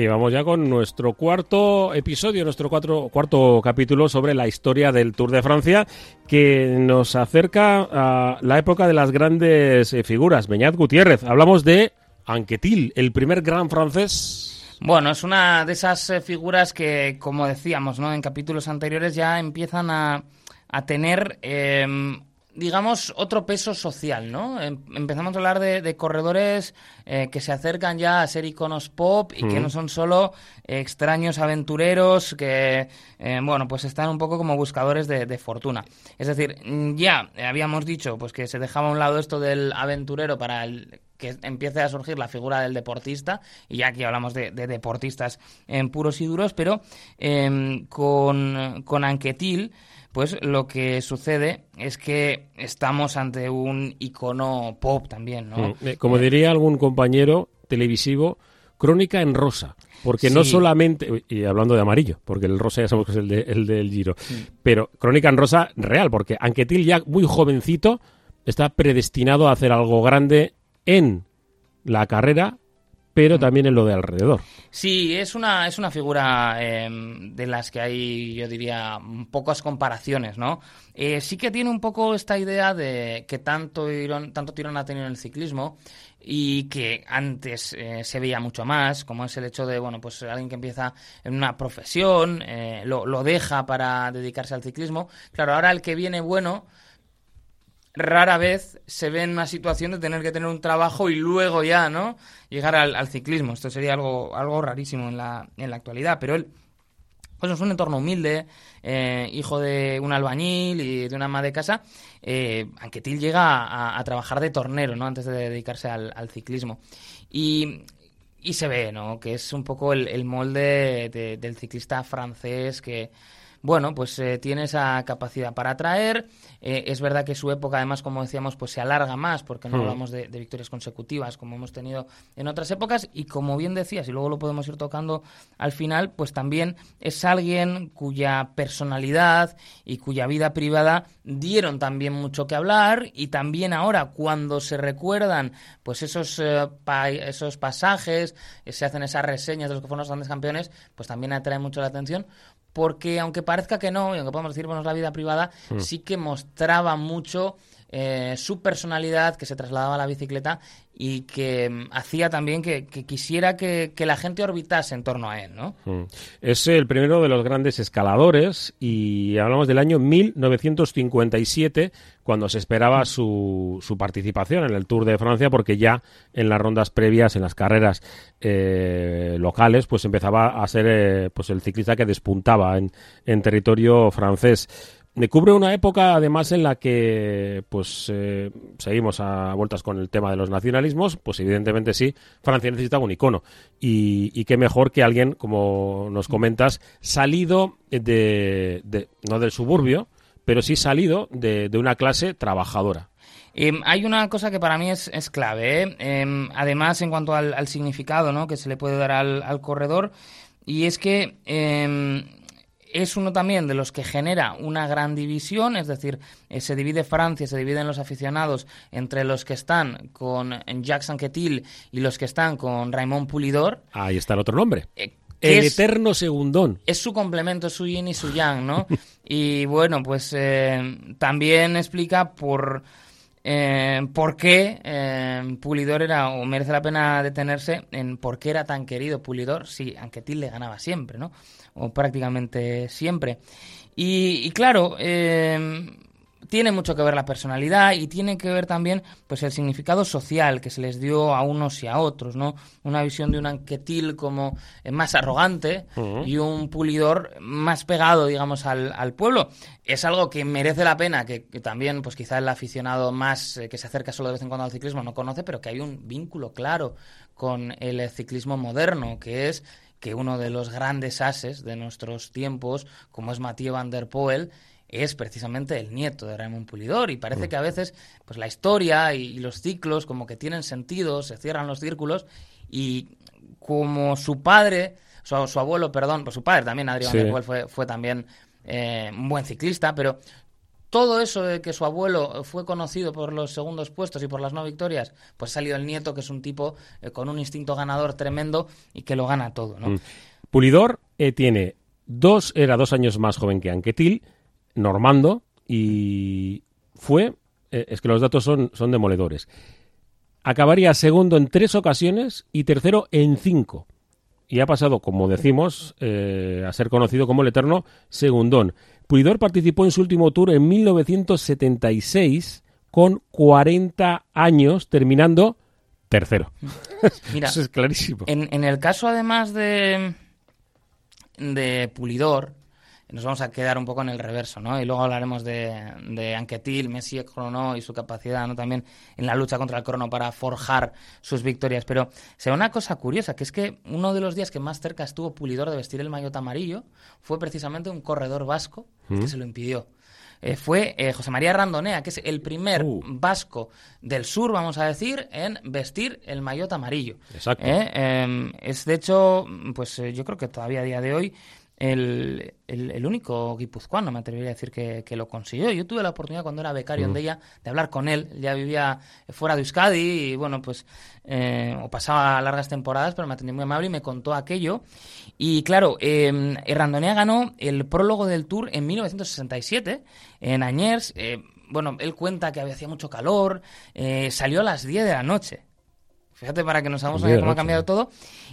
Y vamos ya con nuestro cuarto episodio, nuestro cuarto capítulo sobre la historia del Tour de Francia, que nos acerca a la época de las grandes eh, figuras. Beñat Gutiérrez, hablamos de Anquetil, el primer gran francés. Bueno, es una de esas eh, figuras que, como decíamos, ¿no? En capítulos anteriores ya empiezan a, a tener em, digamos, otro peso social, ¿no? Em, empezamos a hablar de, corredores eh, que se acercan ya a ser iconos pop y que no son solo extraños aventureros que, eh, bueno, pues están un poco como buscadores de, fortuna. Es decir, ya habíamos dicho pues que se dejaba a un lado esto del aventurero para que empiece a surgir la figura del deportista, y ya aquí hablamos de, deportistas en puros y duros, pero em, con, con Anquetil pues lo que sucede es que estamos ante un icono pop también, ¿no? Mm, eh, como diría algún compañero televisivo, crónica en rosa. Porque no solamente, y hablando de amarillo, porque el rosa ya sabemos que es el, el del Giro, pero crónica en rosa real, porque Anquetil ya muy jovencito está predestinado a hacer algo grande en la carrera pero también en lo de alrededor. Sí, es una, es una figura em, de las que hay, yo diría, pocas comparaciones, ¿no? Eh, sí que tiene un poco esta idea de que tanto, tanto tirón ha tenido en el ciclismo y que antes eh, se veía mucho más, como es el hecho de, bueno, pues alguien que empieza en una profesión, eh, lo, lo deja para dedicarse al ciclismo. Claro, ahora el que viene bueno rara vez se ve en una situación de tener que tener un trabajo y luego ya, ¿no? Llegar al, ciclismo. Esto sería algo, algo rarísimo en la, en la actualidad, pero él pues es un entorno humilde, eh, hijo de un albañil y de una ama de casa, eh, aunque Til llega a, trabajar de tornero, ¿no? Antes de dedicarse al, ciclismo. Y, y, se ve, ¿no? Que es un poco el, molde del ciclista francés que bueno, pues eh, tiene esa capacidad para atraer. Eh, es verdad que su época, además, como decíamos, pues se alarga más, porque no hmm. hablamos de, victorias consecutivas como hemos tenido en otras épocas. Y como bien decías, y luego lo podemos ir tocando al final, pues también es alguien cuya personalidad y cuya vida privada dieron también mucho que hablar. Y también ahora, cuando se recuerdan pues esos, eh, esos pasajes, se hacen esas reseñas de los que fueron los grandes campeones, pues también atrae mucho la atención porque aunque parezca que no, y aunque podemos decir, bueno, es la vida privada, mm. sí que mostraba mucho eh, su personalidad que se trasladaba a la bicicleta y que mm, hacía también que, quisiera que, la gente orbitase en torno a él, ¿no? Mm. Es el primero de los grandes escaladores y hablamos del año 1957 cuando se esperaba su, su participación en el Tour de Francia porque ya en las rondas previas, en las carreras eh, locales, pues empezaba a ser eh, pues el ciclista que despuntaba en, en territorio francés. Me cubre una época, además, en la que pues eh, seguimos a vueltas con el tema de los nacionalismos. Pues evidentemente sí, Francia necesita un icono. Y, qué mejor que alguien, como nos comentas, salido de, no del suburbio, pero sí salido de, una clase trabajadora. Em, hay una cosa que para mí es, clave, ¿eh? em, además en cuanto al, significado ¿no? que se le puede dar al, al corredor, y es que em, es uno también de los que genera una gran división, es decir, eh, se divide Francia, se dividen los aficionados entre los que están con Jacques Anquetil y los que están con Raymond Pulidor. Ahí está el otro nombre. Eh, el eterno segundón. Es su complemento, su yin y su yang, ¿no? y bueno, pues eh, también explica por... por qué Pulidor era, o merece la pena detenerse en por qué era tan querido Pulidor, sí, Anquetil le ganaba siempre, ¿no? o prácticamente siempre. Y, claro, em, tiene mucho que ver la personalidad y tiene que ver también pues el significado social que se les dio a unos y a otros, ¿no? Una visión de un anquetil como eh, más arrogante y un pulidor más pegado, digamos, al, al, pueblo. Es algo que merece la pena, que, también, pues quizá el aficionado más eh, que se acerca solo de vez en cuando al ciclismo no conoce, pero que hay un vínculo claro con el ciclismo moderno, que es que uno de los grandes ases de nuestros tiempos, como es Mathieu van der Poel, es precisamente el nieto de Raymond Pulidor y parece mm. que a veces pues la historia y, los ciclos como que tienen sentido, se cierran los círculos y como su padre, su, abuelo, perdón, pues su padre también, Adrián Poel fue, fue también eh, un buen ciclista, pero todo eso de que su abuelo fue conocido por los segundos puestos y por las no victorias, pues ha salido el nieto, que es un tipo eh, con un instinto ganador tremendo y que lo gana todo, ¿no? Mm. Pulidor eh, tiene dos, era dos años más joven que Anquetil, normando, y fue, eh, es que los datos son, son demoledores, acabaría segundo en tres ocasiones y tercero en cinco. Y ha pasado, como decimos, a ser conocido como el eterno segundón. Pulidor participó en su último tour en 1976 con 40 años, terminando tercero. Mira, Eso es clarísimo. En, el caso, además de, de Pulidor, nos vamos a quedar un poco en el reverso, ¿no? Y luego hablaremos de, de Anquetil, Messi, Crono y su capacidad, ¿no? También en la lucha contra el crono para forjar sus victorias. Pero se ve una cosa curiosa, que es que uno de los días que más cerca estuvo Pulidor de vestir el maillot amarillo fue precisamente un corredor vasco que ¿Mm? se lo impidió. Eh, fue eh, José María Randonea, que es el primer uh. vasco del sur, vamos a decir, en vestir el maillot amarillo. Exacto. Eh, em, es de hecho, pues yo creo que todavía a día de hoy el, el, único guipuzcoano, me atrevería a decir, que, lo consiguió. Yo tuve la oportunidad cuando era becario en mm. Deia de hablar con él. Ya vivía fuera de Euskadi y, bueno, pues, eh, o pasaba largas temporadas, pero me atendió muy amable y me contó aquello. Y, claro, eh, Randonea ganó el prólogo del Tour en 1967 en Añers. Eh, bueno, él cuenta que había hacía mucho calor, eh, salió a las 10 de la noche. Fíjate para que nos hagamos una cómo ha cambiado todo.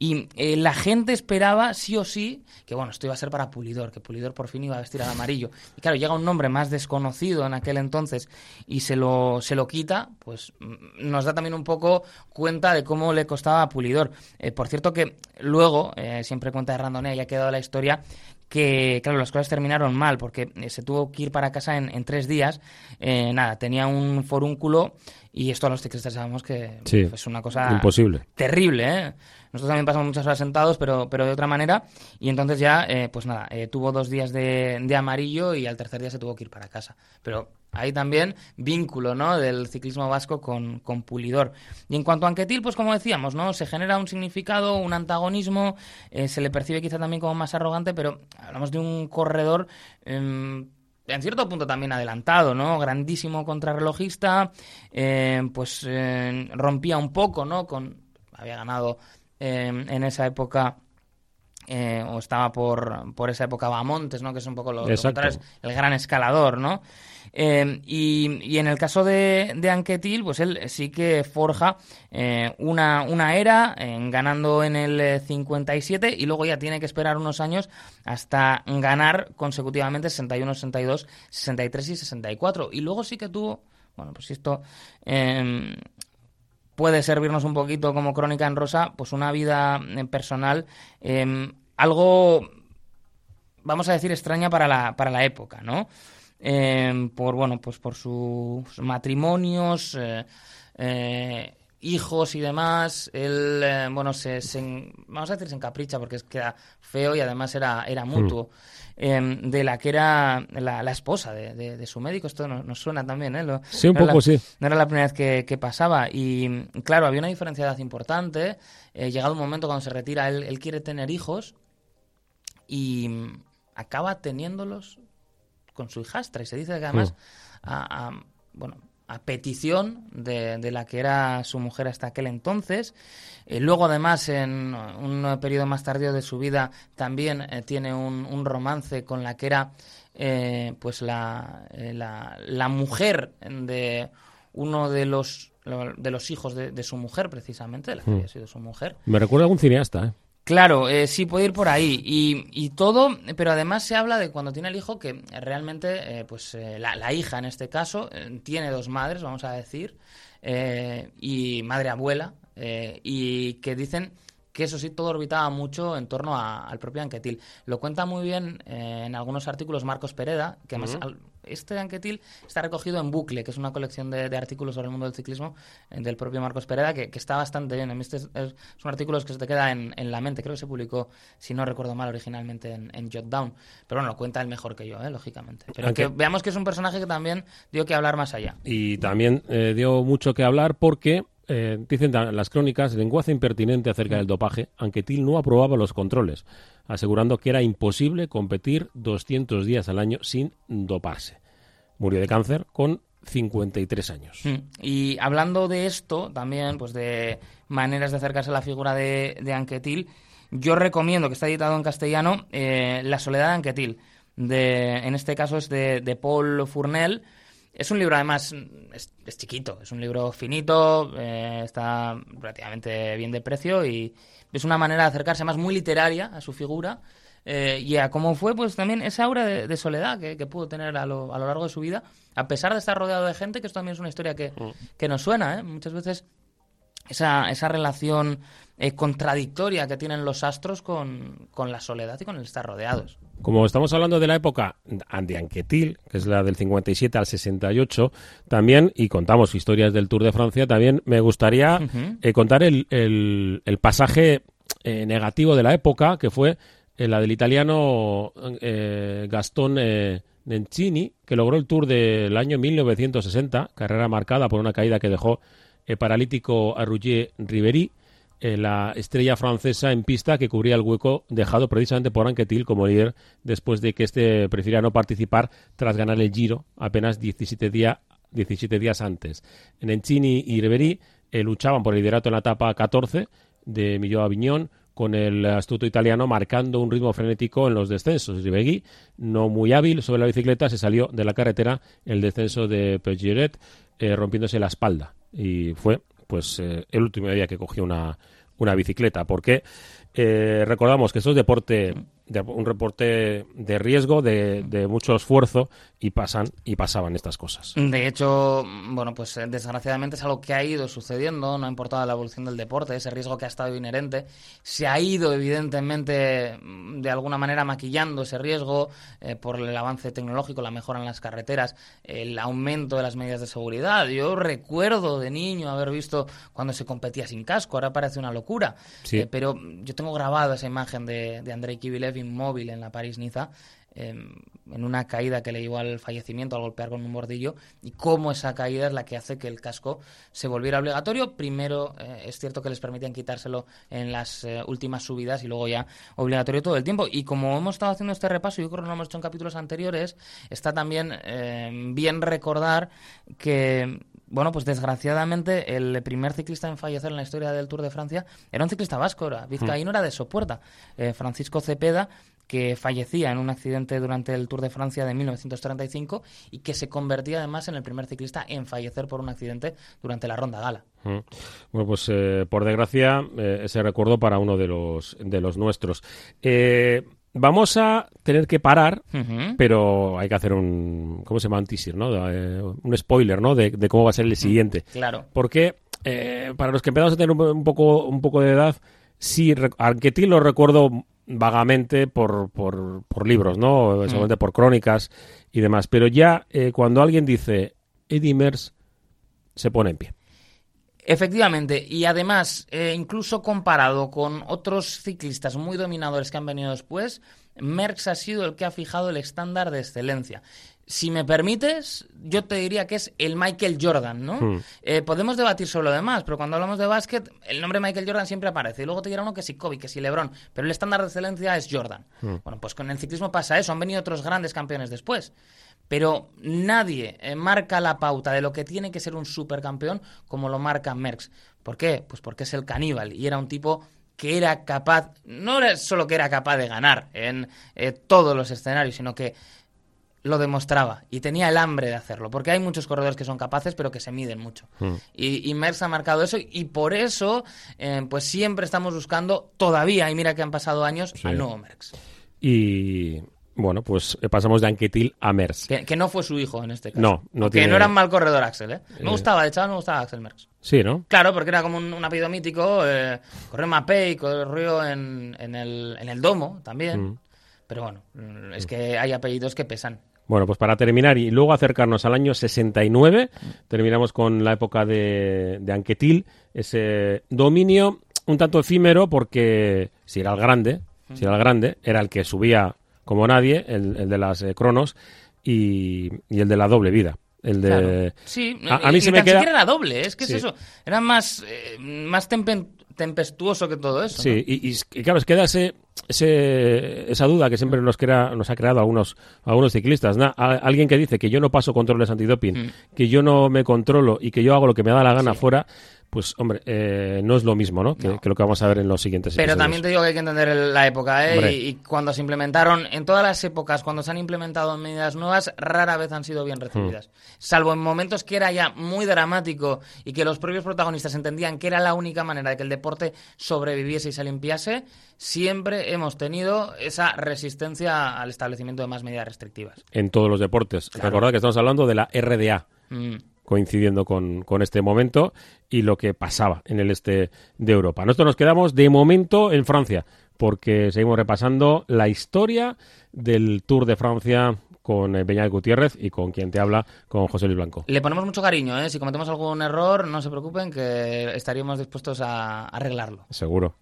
Y eh, la gente esperaba, sí o sí, que bueno, esto iba a ser para Pulidor, que Pulidor por fin iba a vestir al amarillo. Y claro, llega un nombre más desconocido en aquel entonces y se lo, se lo quita, pues mm, nos da también un poco cuenta de cómo le costaba a Pulidor. Eh, por cierto que luego, eh, siempre cuenta de Randonea y ha quedado la historia, que, claro, las cosas terminaron mal porque se tuvo que ir para casa en, en tres días. nada, tenía un forúnculo y esto a los ciclistas sabemos que es una cosa imposible. terrible. ¿eh? Nosotros también pasamos muchas horas sentados, pero, pero de otra manera. Y entonces ya, eh, pues nada, eh, tuvo dos días de, de, amarillo y al tercer día se tuvo que ir para casa. Pero ahí también vínculo ¿no? del ciclismo vasco con, con Pulidor. Y en cuanto a Anquetil, pues como decíamos, ¿no? se genera un significado, un antagonismo, se le percibe quizá también como más arrogante, pero hablamos de un corredor em, en cierto punto también adelantado, ¿no? Grandísimo contrarrelojista, eh, pues eh, rompía un poco, ¿no? Con había ganado eh, en esa época o estaba por, por esa época Bamontes, ¿no? Que es un poco lo, lo el gran escalador, ¿no? Eh, y, en el caso de, de, Anquetil, pues él sí que forja eh, una, una, era ganando en el 57 y luego ya tiene que esperar unos años hasta ganar consecutivamente 61, 62, 63 y 64. Y luego sí que tuvo, bueno, pues esto em, puede servirnos un poquito como crónica en rosa, pues una vida eh, personal em, algo, vamos a decir, extraña para la, para la época, ¿no? Em, por bueno pues por sus matrimonios eh, eh, hijos y demás. Él eh, bueno se, vamos a decir se encapricha porque es queda feo y además era era hmm. mutuo. Em, de la que era la, esposa de, su médico. Esto nos, suena también ¿eh? sí un poco sí. no era la primera vez que, pasaba. Y claro había una diferencia de edad importante. Llegado un momento cuando se retira él, él quiere tener hijos y acaba teniéndolos con su hijastra. Y se dice que además, a, bueno, a petición de, la que era su mujer hasta aquel entonces. Eh, luego, además, en un periodo más tardío de su vida, también eh, tiene un, romance con la que era eh, pues la, la, mujer de uno de los de los hijos de, su mujer, precisamente, de la que había sido su mujer. Me recuerda a algún cineasta, ¿eh? Claro, eh, sí puede ir por ahí. Y, y, todo, pero además se habla de cuando tiene el hijo que realmente, eh, pues eh, la, hija en este caso tiene dos madres, vamos a decir, y madre abuela, y que dicen que eso sí todo orbitaba mucho en torno al propio Anquetil. Lo cuenta muy bien en algunos artículos Marcos Pereda, que además este Anquetil está recogido en Bucle, que es una colección de, artículos sobre el mundo del ciclismo eh, del propio Marcos Pereda, que, está bastante bien. Este es, son artículos que se te queda en, la mente. Creo que se publicó, si no recuerdo mal, originalmente en, en Jotdown. Pero bueno, lo cuenta él mejor que yo, eh, lógicamente. Pero que veamos que es un personaje que también dio que hablar más allá. Y también eh, dio mucho que hablar porque dicen las crónicas, lenguaje impertinente acerca del dopaje, Anquetil no aprobaba los controles, asegurando que era imposible competir 200 días al año sin doparse. murió de cáncer con 53 años. Mm. Y hablando de esto, también, pues de maneras de acercarse a la figura de, Anquetil, yo recomiendo, que está editado en castellano, eh, La soledad de Anquetil. De, en este caso es de, de Paul Fournel. Es un libro, además, es, es chiquito, es un libro finito, eh, está relativamente bien de precio y es una manera de acercarse más muy literaria a su figura eh, y a cómo fue pues también esa aura de, de soledad que, que, pudo tener a lo, a lo, largo de su vida, a pesar de estar rodeado de gente, que esto también es una historia que, mm. que nos suena, ¿eh? muchas veces esa, esa relación eh, contradictoria que tienen los astros con, con, la soledad y con el estar rodeados. Como estamos hablando de la época de Anquetil, que es la del 57 al 68, también, y contamos historias del Tour de Francia, también me gustaría uh -huh. eh, contar el, el, el pasaje eh, negativo de la época, que fue la del italiano Gastón Nencini, que logró el Tour del año 1960, carrera marcada por una caída que dejó paralítico a Roger Riveri, eh, la estrella francesa en pista que cubría el hueco dejado precisamente por Anquetil como líder después de que este prefiriera no participar tras ganar el Giro apenas 17, día, 17 días antes. Nencini y Riveri eh, luchaban por el liderato en la etapa 14 de Millau Aviñón con el astuto italiano marcando un ritmo frenético en los descensos. Ribegui, no muy hábil sobre la bicicleta, se salió de la carretera el descenso de Peugeot eh, rompiéndose la espalda y fue pues eh, el último día que cogió una, una bicicleta. Porque eh, recordamos que esto es deporte de, un reporte de riesgo, de, de, mucho esfuerzo y pasan y pasaban estas cosas. De hecho, bueno, pues desgraciadamente es algo que ha ido sucediendo, no ha importado la evolución del deporte, ese riesgo que ha estado inherente, se ha ido evidentemente de alguna manera maquillando ese riesgo eh, por el avance tecnológico, la mejora en las carreteras, el aumento de las medidas de seguridad. Yo recuerdo de niño haber visto cuando se competía sin casco, ahora parece una locura, sí. eh, pero yo tengo grabado esa imagen de, de Andrei Kivilev inmóvil en la París-Niza, eh, en una caída que le llevó al fallecimiento al golpear con un bordillo, y cómo esa caída es la que hace que el casco se volviera obligatorio. Primero, eh, es cierto que les permitían quitárselo en las eh, últimas subidas y luego ya obligatorio todo el tiempo. Y como hemos estado haciendo este repaso, yo creo que lo hemos hecho en capítulos anteriores, está también eh, bien recordar que bueno, pues desgraciadamente el primer ciclista en fallecer en la historia del Tour de Francia era un ciclista vasco, era vizcaíno, era de Sopuerta, eh, Francisco Cepeda, que fallecía en un accidente durante el Tour de Francia de 1935 y que se convertía además en el primer ciclista en fallecer por un accidente durante la Ronda Gala. Mm. Bueno, pues eh, por desgracia eh, ese recuerdo para uno de los, de los nuestros. Eh, Vamos a tener que parar, uh -huh. pero hay que hacer un, ¿cómo se llama? Un teaser, ¿no? Eh, un spoiler, ¿no? De, de, cómo va a ser el siguiente. Claro. Porque eh, para los que empezamos a tener un, un, poco, un poco de edad, sí, Arquetil lo recuerdo vagamente por, por, por libros, ¿no? Mm. por crónicas y demás. Pero ya eh, cuando alguien dice Eddie Mers, se pone en pie. Efectivamente, y además, eh, incluso comparado con otros ciclistas muy dominadores que han venido después, Merckx ha sido el que ha fijado el estándar de excelencia. Si me permites, yo te diría que es el Michael Jordan, ¿no? Hmm. Eh, podemos debatir sobre lo demás, pero cuando hablamos de básquet, el nombre Michael Jordan siempre aparece. Y luego te dirá uno que si Kobe, que si LeBron, pero el estándar de excelencia es Jordan. Hmm. Bueno, pues con el ciclismo pasa eso. Han venido otros grandes campeones después pero nadie eh, marca la pauta de lo que tiene que ser un supercampeón como lo marca Merckx. ¿Por qué? Pues porque es el caníbal y era un tipo que era capaz, no era solo que era capaz de ganar en eh, todos los escenarios, sino que lo demostraba y tenía el hambre de hacerlo, porque hay muchos corredores que son capaces pero que se miden mucho. Mm. Y, y Merckx ha marcado eso y por eso eh, pues siempre estamos buscando todavía, y mira que han pasado años, sí. al nuevo Merckx. Y bueno, pues eh, pasamos de Anquetil a Merckx. Que, que, no fue su hijo en este caso. No, no Que tiene... no era un mal corredor Axel, ¿eh? Me eh... gustaba, de chaval me gustaba Axel Merckx. Sí, ¿no? Claro, porque era como un, un apellido mítico. Eh, corrió en Mapei, corrió en, en, el, en el Domo también. Mm. Pero bueno, mm, es que hay apellidos que pesan. Bueno, pues para terminar y luego acercarnos al año 69, terminamos con la época de, de Anquetil, ese dominio un tanto efímero porque si era el grande, si era el grande, era el que subía como nadie, el, el de las eh, cronos y, y, el de la doble vida. El de... Claro. Sí, a, a mí se me queda... era doble, es que sí. es eso. Era más, eh, más tempestuoso que todo eso. Sí, ¿no? y, claro, es ese, ese, esa duda que siempre nos, crea, nos ha creado algunos, algunos ciclistas. alguien que dice que yo no paso controles antidoping, mm. que yo no me controlo y que yo hago lo que me da la gana fuera, pues hombre, eh, no es lo mismo, ¿no? Que, lo que vamos a ver en los siguientes Pero también te digo que hay que entender la época, ¿eh? Y, cuando se implementaron, en todas las épocas, cuando se han implementado medidas nuevas, rara vez han sido bien recibidas. Hmm. Salvo en momentos que era ya muy dramático y que los propios protagonistas entendían que era la única manera de que el deporte sobreviviese y se limpiase, siempre hemos tenido esa resistencia al establecimiento de más medidas restrictivas. En todos los deportes. Recordad que estamos hablando de la RDA. Mm coincidiendo con, con, este momento y lo que pasaba en el este de Europa. Nosotros nos quedamos de momento en Francia, porque seguimos repasando la historia del Tour de Francia con eh, Beñat Gutiérrez y con quien te habla, con José Luis Blanco. Le ponemos mucho cariño, ¿eh? si cometemos algún error, no se preocupen, que estaríamos dispuestos a arreglarlo. Seguro.